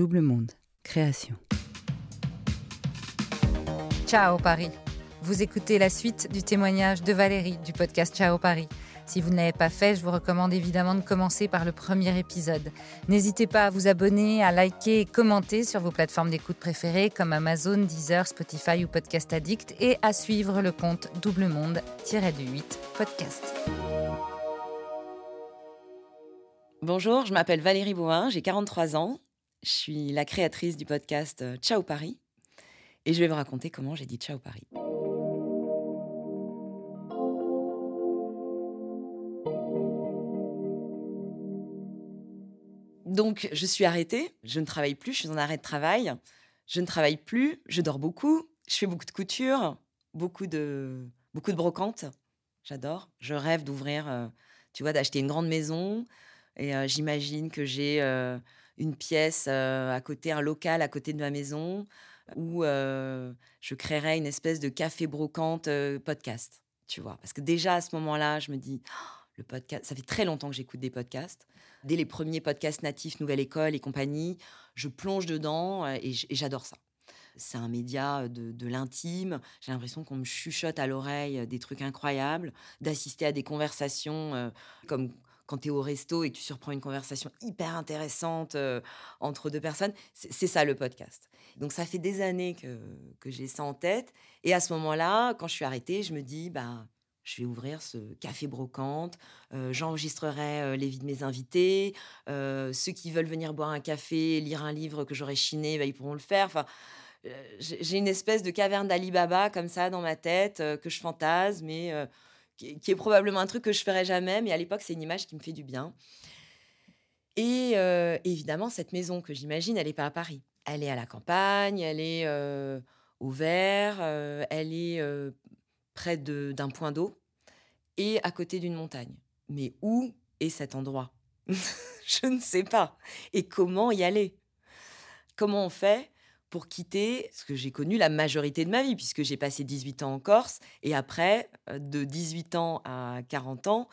Double Monde, création. Ciao Paris. Vous écoutez la suite du témoignage de Valérie du podcast Ciao Paris. Si vous ne l'avez pas fait, je vous recommande évidemment de commencer par le premier épisode. N'hésitez pas à vous abonner, à liker et commenter sur vos plateformes d'écoute préférées comme Amazon, Deezer, Spotify ou Podcast Addict et à suivre le compte Double Monde-8 podcast. Bonjour, je m'appelle Valérie Bouin, j'ai 43 ans. Je suis la créatrice du podcast euh, Ciao Paris. Et je vais vous raconter comment j'ai dit Ciao Paris. Donc, je suis arrêtée, je ne travaille plus, je suis en arrêt de travail, je ne travaille plus, je dors beaucoup, je fais beaucoup de couture, beaucoup de, beaucoup de brocantes, j'adore. Je rêve d'ouvrir, euh, tu vois, d'acheter une grande maison. Et euh, j'imagine que j'ai une pièce à côté, un local à côté de ma maison où je créerais une espèce de café brocante podcast, tu vois? Parce que déjà à ce moment-là, je me dis, oh, le podcast, ça fait très longtemps que j'écoute des podcasts. Dès les premiers podcasts natifs, Nouvelle École et compagnie, je plonge dedans et j'adore ça. C'est un média de, l'intime. J'ai l'impression qu'on me chuchote à l'oreille des trucs incroyables, d'assister à des conversations comme quand tu es au resto et tu surprends une conversation hyper intéressante entre deux personnes. C'est ça le podcast. Donc ça fait des années que, j'ai ça en tête. Et à ce moment-là, quand je suis arrêtée, je me dis, bah, je vais ouvrir ce café brocante, euh, j'enregistrerai euh, les vies de mes invités, euh, ceux qui veulent venir boire un café, lire un livre que j'aurais chiné, bah, ils pourront le faire. Enfin, j'ai une espèce de caverne d'Alibaba comme ça dans ma tête que je fantasme, mais qui, est probablement un truc que je ferai jamais, mais à l'époque c'est une image qui me fait du bien. Et évidemment, cette maison que j'imagine, elle n'est pas à Paris. Elle est à la campagne, elle est au vert, elle est près d'un point d'eau et à côté d'une montagne. Mais où est cet endroit? Je ne sais pas. Et comment y aller? Comment on fait pour quitter ce que j'ai connu la majorité de ma vie, puisque j'ai passé 18 ans en Corse, et après, euh, de 18 ans à 40 ans,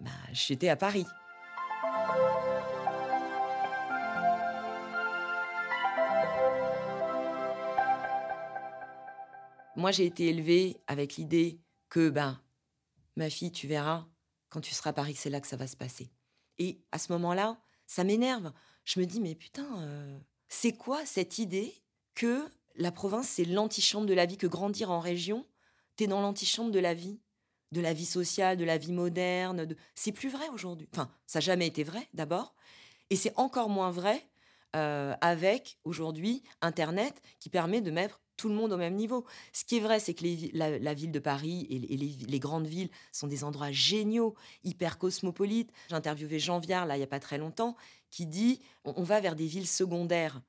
bah, j'étais à Paris. Moi, j'ai été élevée avec l'idée que, ben, ma fille, tu verras, quand tu seras à Paris, c'est là que ça va se passer. Et à ce moment-là, ça m'énerve. Je me dis, mais putain, euh, c'est quoi cette idée que la province, c'est l'antichambre de la vie, que grandir en région, t'es dans l'antichambre de la vie, de la vie sociale, de la vie moderne. De... C'est plus vrai aujourd'hui. Enfin, ça n'a jamais été vrai, d'abord. Et c'est encore moins vrai euh, avec, aujourd'hui, Internet qui permet de mettre tout le monde au même niveau. Ce qui est vrai, c'est que la, ville de Paris et, les, grandes villes sont des endroits géniaux, hyper cosmopolites. J'ai interviewé Jean Viard, là, il n'y a pas très longtemps, qui dit on, va vers des villes secondaires.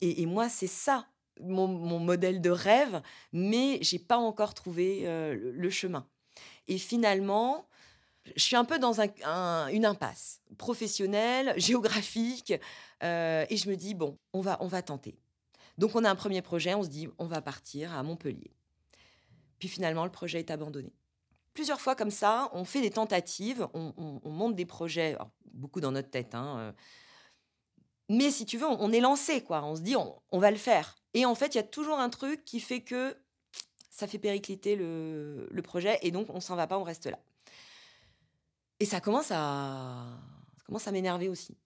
Et, moi, c'est ça, mon, modèle de rêve, mais j'ai pas encore trouvé euh, le, chemin. Et finalement, je suis un peu dans une impasse professionnelle, géographique, euh, et je me dis bon, on va, on va tenter. Donc on a un premier projet, on se dit on va partir à Montpellier. Puis finalement, le projet est abandonné. Plusieurs fois comme ça, on fait des tentatives, on, monte des projets, beaucoup dans notre tête. Hein, euh. mais si tu veux, on, est lancé, quoi. On se dit on, va le faire. Et en fait, il y a toujours un truc qui fait que ça fait péricliter le, projet et donc on s'en va pas, on reste là. Et ça commence à, ça commence à m'énerver aussi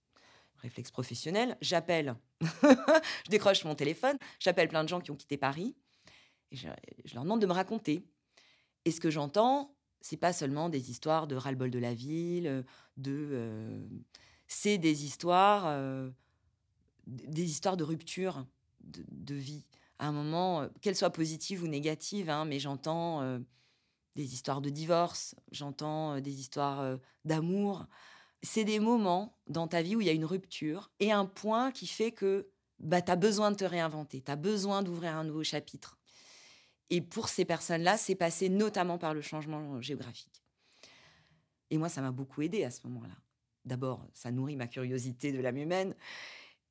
réflexe professionnel, j'appelle, je décroche mon téléphone, j'appelle plein de gens qui ont quitté Paris et je, leur demande de me raconter. Et ce que j'entends, c'est pas seulement des histoires de ras-le-bol de la ville, de, euh, c'est des histoires, euh, des histoires de rupture de, vie. À un moment, euh, qu'elles soient positives ou négatives, hein, mais j'entends des histoires de divorce, j'entends des histoires d'amour c'est des moments dans ta vie où il y a une rupture et un point qui fait que bah, tu as besoin de te réinventer, tu as besoin d'ouvrir un nouveau chapitre. Et pour ces personnes-là, c'est passé notamment par le changement géographique. Et moi, ça m'a beaucoup aidé à ce moment-là. D'abord, ça nourrit ma curiosité de l'âme humaine.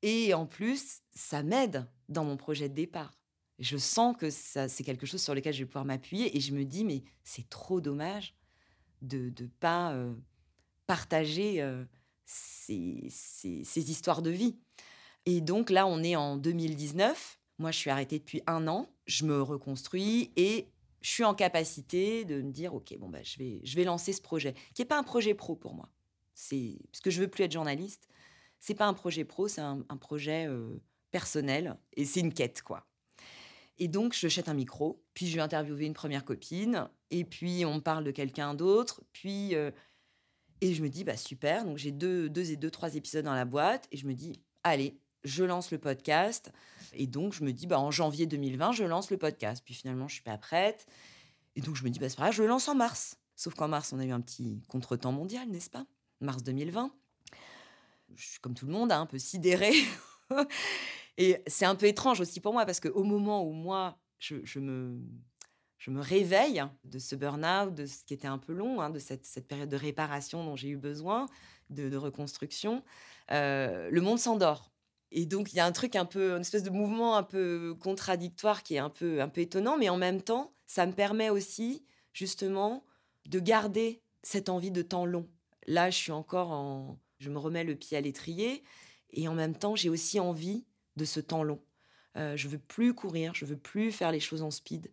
Et en plus, ça m'aide dans mon projet de départ. Je sens que c'est quelque chose sur lequel je vais pouvoir m'appuyer. Et je me dis, mais c'est trop dommage de ne pas euh, partager ces, histoires de vie. Et donc là, on est en 2019. Moi, je suis arrêtée depuis un an. Je me reconstruis et je suis en capacité de me dire, OK, bon, bah, je, vais, je vais lancer ce projet, qui n'est pas un projet pro pour moi. C'est parce que je veux plus être journaliste. C'est pas un projet pro, c'est un, projet personnel et c'est une quête, quoi. Et donc, je jette un micro, puis je vais interviewer une première copine, et puis on parle de quelqu'un d'autre, puis... et je me dis, bah super, donc j'ai deux, deux et deux, trois épisodes dans la boîte, et je me dis, allez, je lance le podcast. Et donc, je me dis, bah, en janvier 2020, je lance le podcast. Puis finalement, je suis pas prête. Et donc, je me dis, bah, c'est pas grave, je le lance en mars. Sauf qu'en mars, on a eu un petit contretemps mondial, n'est-ce pas? Mars 2020. Je suis comme tout le monde, hein, un peu sidérée. Et c'est un peu étrange aussi pour moi parce qu'au moment où moi, je, me, je me réveille de ce burn-out, de ce qui était un peu long, hein, de cette, période de réparation dont j'ai eu besoin, de, reconstruction, euh, le monde s'endort. Et donc, il y a un truc un peu, une espèce de mouvement un peu contradictoire qui est un peu, un peu étonnant, mais en même temps, ça me permet aussi, justement, de garder cette envie de temps long. Là, je suis encore en. Je me remets le pied à l'étrier, et en même temps, j'ai aussi envie de ce temps long. Euh, je veux plus courir, je veux plus faire les choses en speed.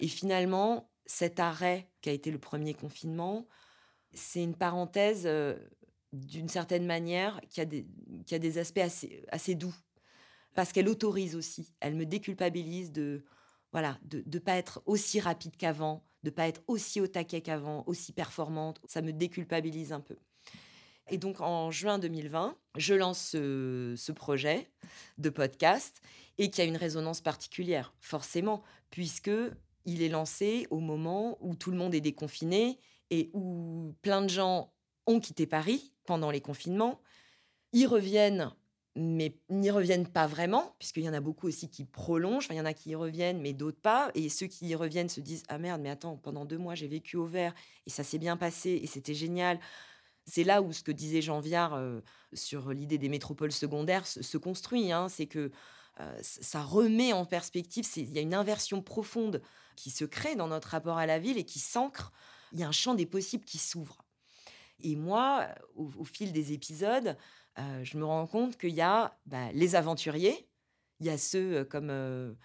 Et finalement, cet arrêt qui a été le premier confinement, c'est une parenthèse euh, d'une certaine manière qui a des, qui a des aspects assez, doux. Parce qu'elle autorise aussi, elle me déculpabilise de voilà de ne pas être aussi rapide qu'avant, de pas être aussi au taquet qu'avant, aussi performante. Ça me déculpabilise un peu. Et donc en juin 2020, je lance ce, projet de podcast et qui a une résonance particulière, forcément, puisque il est lancé au moment où tout le monde est déconfiné et où plein de gens ont quitté Paris pendant les confinements. Ils reviennent, mais n'y reviennent pas vraiment, puisqu'il y en a beaucoup aussi qui prolongent. il y en a qui y reviennent, mais d'autres pas. Et ceux qui y reviennent se disent Ah merde, mais attends, pendant deux mois, j'ai vécu au vert et ça s'est bien passé et c'était génial. C'est là où ce que disait Jean Viard euh, sur l'idée des métropoles secondaires se, construit. Hein. c'est que euh, ça remet en perspective, il y a une inversion profonde qui se crée dans notre rapport à la ville et qui s'ancre. Il y a un champ des possibles qui s'ouvre. Et moi, au, fil des épisodes, euh, je me rends compte qu'il y a bah, les aventuriers, il y a ceux comme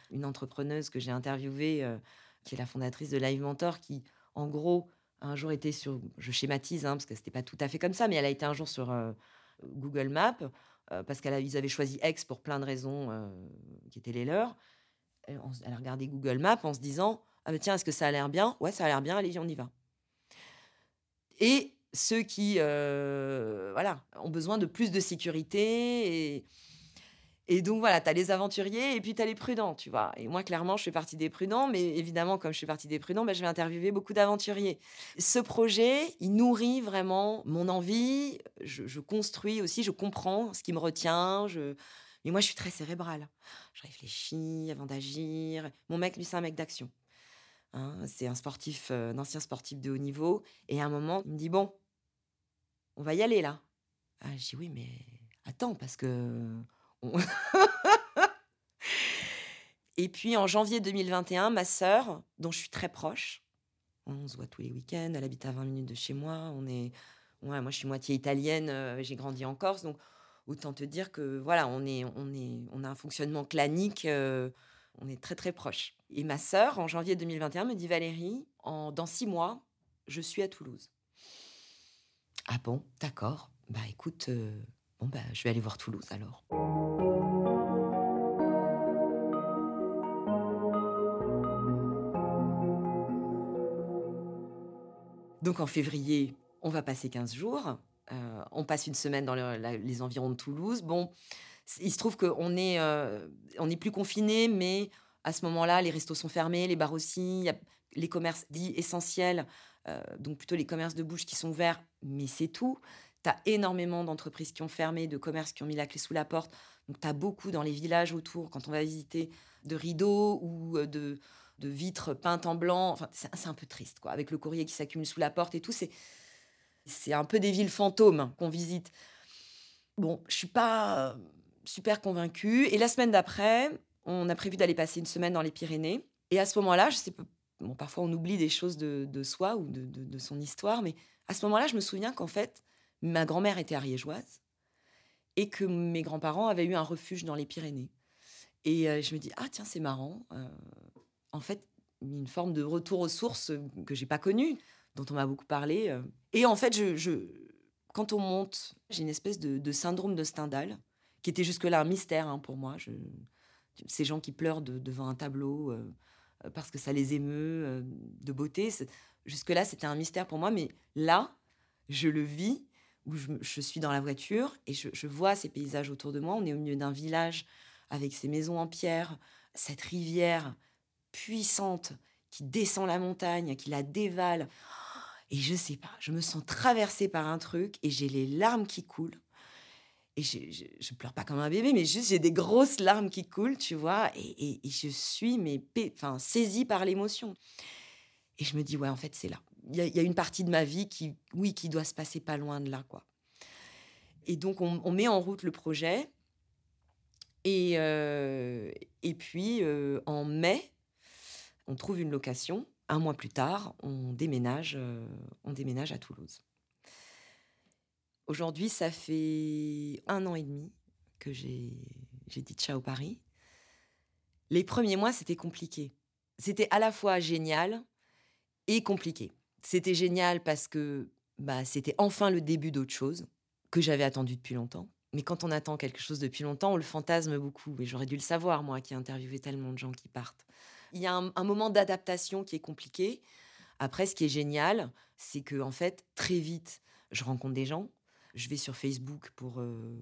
une entrepreneuse que j'ai interviewée, qui est la fondatrice de Live Mentor, qui, en gros, un jour été sur, je schématise, hein, parce que c'était pas tout à fait comme ça, mais elle a été un jour sur euh, Google Maps, euh, parce qu'ils avaient choisi X pour plein de raisons euh, qui étaient les leurs. Elle, a regardé Google Maps en se disant, ah ben tiens, est-ce que ça a l'air bien? Ouais, ça a l'air bien, allez, on y va. Et ceux qui, voilà, ont besoin de plus de sécurité et et donc voilà, tu as les aventuriers et puis tu as les prudents, tu vois. Et moi, clairement, je fais partie des prudents, mais évidemment, comme je fais partie des prudents, ben, je vais interviewer beaucoup d'aventuriers. Ce projet, il nourrit vraiment mon envie. Je, construis aussi, je comprends ce qui me retient. Je... Mais moi, je suis très cérébrale. Je réfléchis avant d'agir. Mon mec, lui, c'est un mec d'action. Hein. c'est un sportif, euh, un ancien sportif de haut niveau. Et à un moment, il me dit Bon, on va y aller là. Ah, je dis Oui, mais attends, parce que et puis en janvier 2021, ma sœur, dont je suis très proche, on se voit tous les week-ends, elle habite à 20 minutes de chez moi, on est, moi je suis moitié italienne, euh, j'ai grandi en Corse, donc autant te dire que voilà, on est, on est, on a un fonctionnement clanique, euh, on est très très proche. Et ma sœur, en janvier 2021, me dit Valérie, dans six mois, je suis à Toulouse. Ah bon, d'accord. Bah écoute, euh, bon bah je vais aller voir Toulouse alors. Donc en février, on va passer 15 jours. Euh, on passe une semaine dans les environs de Toulouse. Bon, il se trouve qu'on est, euh, on est plus confiné, mais à ce moment-là, les restos sont fermés, les bars aussi, les commerces dits essentiels, euh, donc plutôt les commerces de bouche qui sont ouverts, mais c'est tout. Tu as énormément d'entreprises qui ont fermé, de commerces qui ont mis la clé sous la porte. Donc tu as beaucoup dans les villages autour, quand on va visiter, de rideaux ou de, de vitres peintes en blanc. Enfin, c'est un peu triste, quoi, avec le courrier qui s'accumule sous la porte et tout. C'est, c'est un peu des villes fantômes qu'on visite. Bon, je suis pas euh, super convaincue. Et la semaine d'après, on a prévu d'aller passer une semaine dans les Pyrénées. Et à ce moment-là, je sais pas, bon, parfois on oublie des choses de, soi ou de, son histoire, mais à ce moment-là, je me souviens qu'en fait, ma grand-mère était ariégeoise et que mes grands-parents avaient eu un refuge dans les Pyrénées. Et je me dis, ah tiens, c'est marrant. en fait, une forme de retour aux sources que j'ai pas connue, dont on m'a beaucoup parlé. Et en fait, je, quand on monte, j'ai une espèce de, syndrome de Stendhal, qui était jusque-là un mystère hein, pour moi. Je, ces gens qui pleurent devant un tableau parce que ça les émeut de beauté, jusque-là, c'était un mystère pour moi. Mais là, je le vis où je, suis dans la voiture et je, vois ces paysages autour de moi. On est au milieu d'un village avec ses maisons en pierre, cette rivière puissante qui descend la montagne, qui la dévale. Et je sais pas, je me sens traversée par un truc et j'ai les larmes qui coulent. Et je, je, pleure pas comme un bébé, mais juste j'ai des grosses larmes qui coulent, tu vois, et, et, je suis mais, enfin, saisie par l'émotion. Et je me dis, ouais, en fait, c'est là il y, a une partie de ma vie qui, oui, qui doit se passer pas loin de là, quoi. Et donc, on, met en route le projet. Et, euh, et puis, euh, en mai, on trouve une location. Un mois plus tard, on déménage, euh, on déménage à Toulouse. Aujourd'hui, ça fait un an et demi que j'ai dit ciao Paris. Les premiers mois, c'était compliqué. C'était à la fois génial et compliqué. C'était génial parce que bah, c'était enfin le début d'autre chose que j'avais attendu depuis longtemps. Mais quand on attend quelque chose depuis longtemps, on le fantasme beaucoup. Et j'aurais dû le savoir, moi, qui ai interviewé tellement de gens qui partent. Il y a un, moment d'adaptation qui est compliqué. Après, ce qui est génial, c'est que en fait, très vite, je rencontre des gens. Je vais sur Facebook pour euh,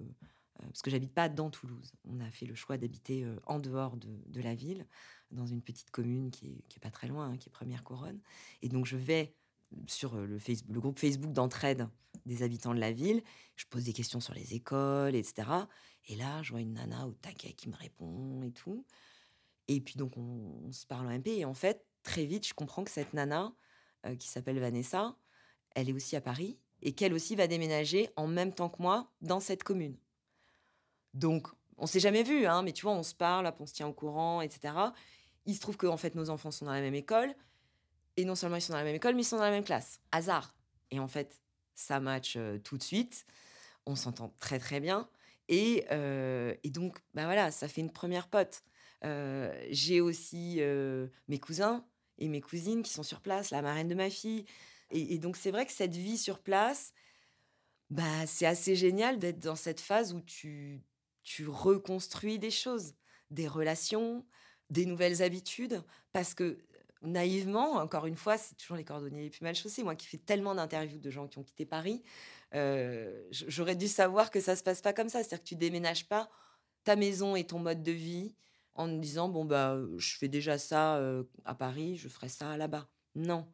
euh, parce que j'habite pas dans Toulouse. On a fait le choix d'habiter euh, en dehors de, la ville, dans une petite commune qui est, pas très loin, hein, qui est Première Couronne. Et donc je vais sur le, Facebook, le groupe Facebook d'entraide des habitants de la ville. Je pose des questions sur les écoles, etc. Et là, je vois une nana au taquet qui me répond et tout. Et puis donc, on, se parle en MP. Et en fait, très vite, je comprends que cette nana, euh, qui s'appelle Vanessa, elle est aussi à Paris et qu'elle aussi va déménager en même temps que moi dans cette commune. Donc, on s'est jamais vu, hein, mais tu vois, on se parle, on se tient au courant, etc. Il se trouve que en fait, nos enfants sont dans la même école. Et non seulement ils sont dans la même école, mais ils sont dans la même classe. Hasard. Et en fait, ça match euh, tout de suite. On s'entend très très bien. Et, euh, et, donc, bah voilà, ça fait une première pote. J'ai aussi mes cousins et mes cousines qui sont sur place, la marraine de ma fille. Et, donc, c'est vrai que cette vie sur place, bah, c'est assez génial d'être dans cette phase où tu, tu reconstruis des choses, des relations, des nouvelles habitudes, parce que naïvement, encore une fois, c'est toujours les cordonniers les plus mal chaussés. Moi qui fais tellement d'interviews de gens qui ont quitté Paris, j'aurais dû savoir que ça se passe pas comme ça. C'est-à-dire que tu déménages pas ta maison et ton mode de vie en disant bon bah je fais déjà ça euh, à Paris, je ferai ça là-bas. Non,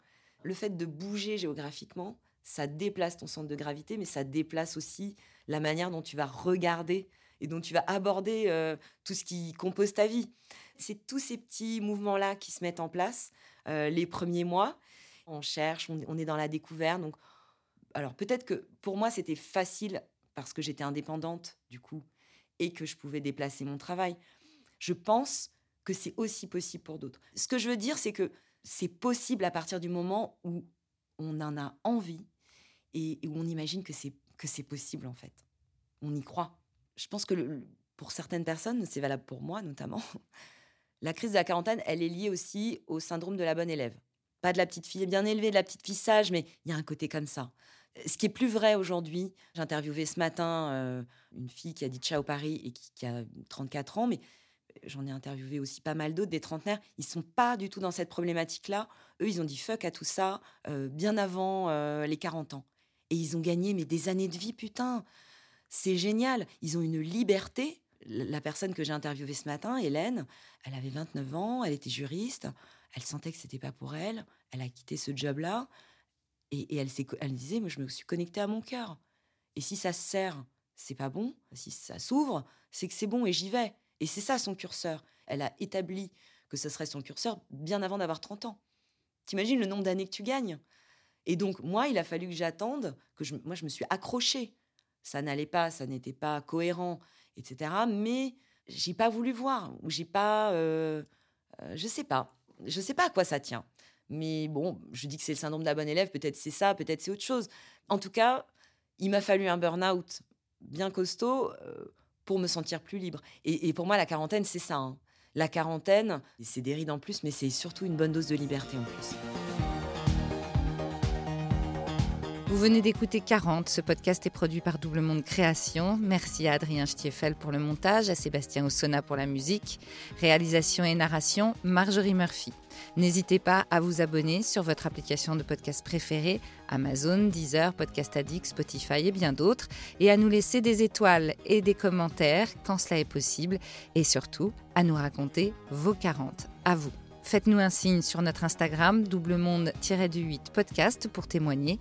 le fait de bouger géographiquement, ça déplace ton centre de gravité, mais ça déplace aussi la manière dont tu vas regarder et dont tu vas aborder euh, tout ce qui compose ta vie. C'est tous ces petits mouvements-là qui se mettent en place euh, les premiers mois. On cherche, on, est dans la découverte. Donc, alors peut-être que pour moi c'était facile parce que j'étais indépendante du coup et que je pouvais déplacer mon travail. Je pense que c'est aussi possible pour d'autres. Ce que je veux dire, c'est que c'est possible à partir du moment où on en a envie et, où on imagine que c'est possible en fait. On y croit je pense que pour certaines personnes, c'est valable pour moi notamment, la crise de la quarantaine, elle est liée aussi au syndrome de la bonne élève. Pas de la petite fille bien élevée, de la petite fille sage, mais il y a un côté comme ça. Ce qui est plus vrai aujourd'hui, j'ai interviewé ce matin euh, une fille qui a dit ciao Paris et qui, a 34 ans, mais j'en ai interviewé aussi pas mal d'autres, des trentenaires. Ils sont pas du tout dans cette problématique-là. Eux, ils ont dit fuck à tout ça euh, bien avant euh, les 40 ans. Et ils ont gagné mais des années de vie, putain. C'est génial. Ils ont une liberté. La personne que j'ai interviewée ce matin, Hélène, elle avait 29 ans, elle était juriste, elle sentait que c'était pas pour elle, elle a quitté ce job-là, et, elle, disait, moi je me suis connectée à mon cœur. Et si ça se sert, c'est pas bon. Si ça s'ouvre, c'est que c'est bon et j'y vais. Et c'est ça son curseur. Elle a établi que ce serait son curseur bien avant d'avoir 30 ans. T'imagines le nombre d'années que tu gagnes? Et donc, moi, il a fallu que j'attende, que je, moi, je me suis accrochée ça n'allait pas, ça n'était pas cohérent, etc. Mais j'ai pas voulu voir, ou j'ai pas, euh, euh, je sais pas, je sais pas à quoi ça tient. Mais bon, je dis que c'est le syndrome de la bonne élève, peut-être c'est ça, peut-être c'est autre chose. En tout cas, il m'a fallu un burn-out bien costaud pour me sentir plus libre. Et, pour moi, la quarantaine, c'est ça. Hein. La quarantaine, c'est des rides en plus, mais c'est surtout une bonne dose de liberté en plus. Vous venez d'écouter 40. Ce podcast est produit par Double Monde Création. Merci à Adrien Stiefel pour le montage, à Sébastien Ossona pour la musique. Réalisation et narration, Marjorie Murphy. N'hésitez pas à vous abonner sur votre application de podcast préférée, Amazon, Deezer, Podcast Addict, Spotify et bien d'autres, et à nous laisser des étoiles et des commentaires quand cela est possible, et surtout à nous raconter vos 40. À vous. Faites-nous un signe sur notre Instagram, double monde-du-8 podcast pour témoigner.